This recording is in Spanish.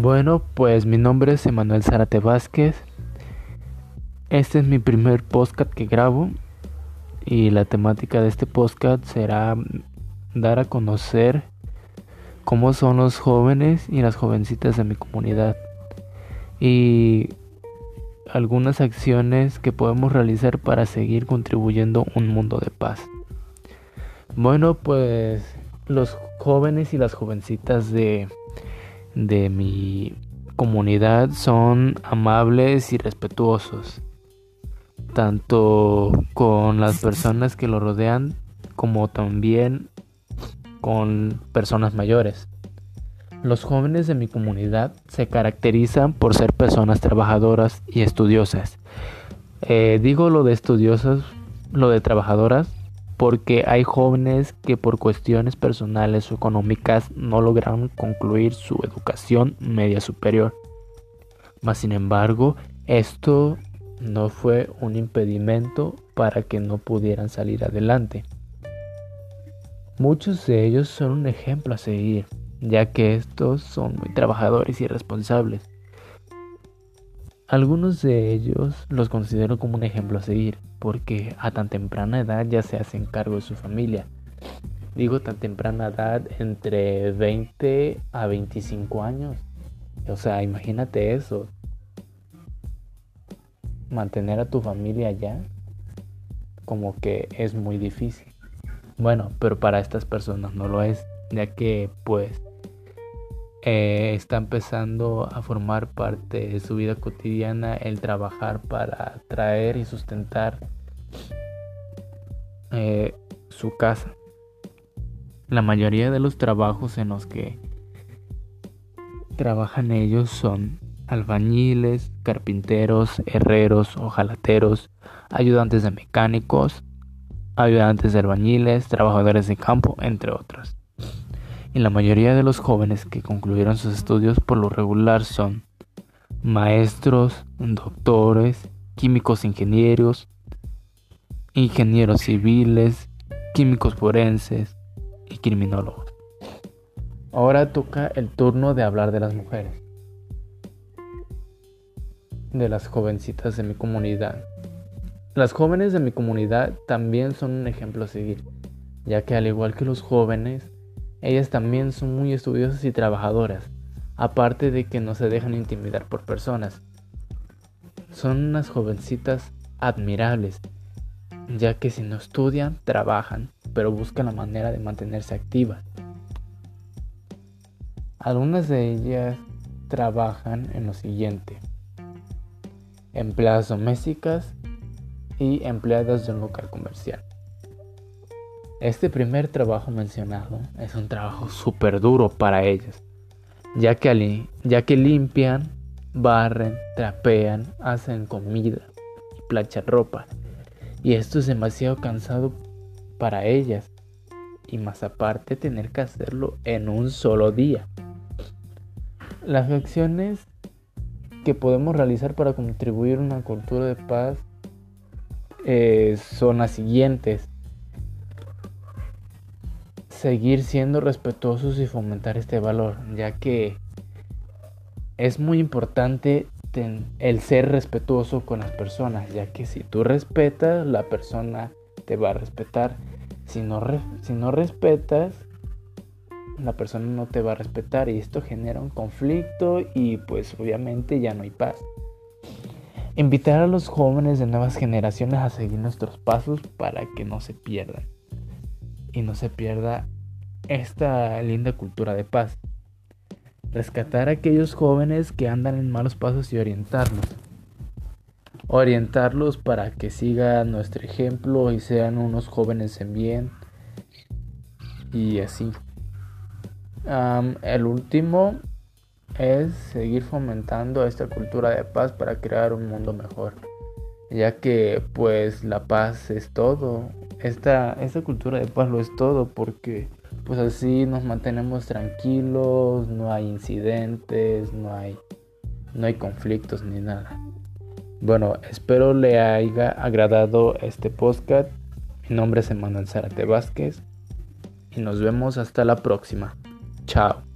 Bueno, pues mi nombre es Emanuel Zárate Vázquez. Este es mi primer podcast que grabo y la temática de este podcast será dar a conocer cómo son los jóvenes y las jovencitas de mi comunidad y algunas acciones que podemos realizar para seguir contribuyendo un mundo de paz. Bueno, pues los jóvenes y las jovencitas de de mi comunidad son amables y respetuosos, tanto con las personas que lo rodean como también con personas mayores. Los jóvenes de mi comunidad se caracterizan por ser personas trabajadoras y estudiosas. Eh, digo lo de estudiosas, lo de trabajadoras, porque hay jóvenes que por cuestiones personales o económicas no lograron concluir su educación media superior. Mas sin embargo, esto no fue un impedimento para que no pudieran salir adelante. Muchos de ellos son un ejemplo a seguir, ya que estos son muy trabajadores y responsables. Algunos de ellos los considero como un ejemplo a seguir, porque a tan temprana edad ya se hacen cargo de su familia. Digo tan temprana edad entre 20 a 25 años. O sea, imagínate eso. Mantener a tu familia ya como que es muy difícil. Bueno, pero para estas personas no lo es, ya que pues eh, está empezando a formar parte de su vida cotidiana el trabajar para traer y sustentar eh, su casa. La mayoría de los trabajos en los que trabajan ellos son albañiles, carpinteros, herreros, ojalateros, ayudantes de mecánicos, ayudantes de albañiles, trabajadores de campo, entre otros la mayoría de los jóvenes que concluyeron sus estudios por lo regular son maestros, doctores, químicos ingenieros, ingenieros civiles, químicos forenses y criminólogos. Ahora toca el turno de hablar de las mujeres, de las jovencitas de mi comunidad. Las jóvenes de mi comunidad también son un ejemplo a seguir, ya que al igual que los jóvenes, ellas también son muy estudiosas y trabajadoras, aparte de que no se dejan intimidar por personas. Son unas jovencitas admirables, ya que si no estudian, trabajan, pero buscan la manera de mantenerse activas. Algunas de ellas trabajan en lo siguiente. Empleadas domésticas y empleadas de un local comercial. Este primer trabajo mencionado es un trabajo súper duro para ellas, ya que, limpian, barren, trapean, hacen comida y planchan ropa. Y esto es demasiado cansado para ellas. Y más aparte tener que hacerlo en un solo día. Las acciones que podemos realizar para contribuir a una cultura de paz eh, son las siguientes seguir siendo respetuosos y fomentar este valor, ya que es muy importante el ser respetuoso con las personas, ya que si tú respetas, la persona te va a respetar. Si no, si no respetas, la persona no te va a respetar y esto genera un conflicto y pues obviamente ya no hay paz. Invitar a los jóvenes de nuevas generaciones a seguir nuestros pasos para que no se pierdan y no se pierda esta linda cultura de paz. Rescatar a aquellos jóvenes que andan en malos pasos y orientarlos. Orientarlos para que sigan nuestro ejemplo y sean unos jóvenes en bien. Y así. el último es seguir fomentando esta cultura de paz para crear un mundo mejor. Ya que pues la paz es todo esta, esta cultura de paz lo es todo porque pues así nos mantenemos tranquilos, no hay incidentes, no hay, no hay conflictos ni nada. Bueno, espero le haya agradado este podcast. Mi nombre es Emanuel Zárate Vázquez y nos vemos hasta la próxima. Chao.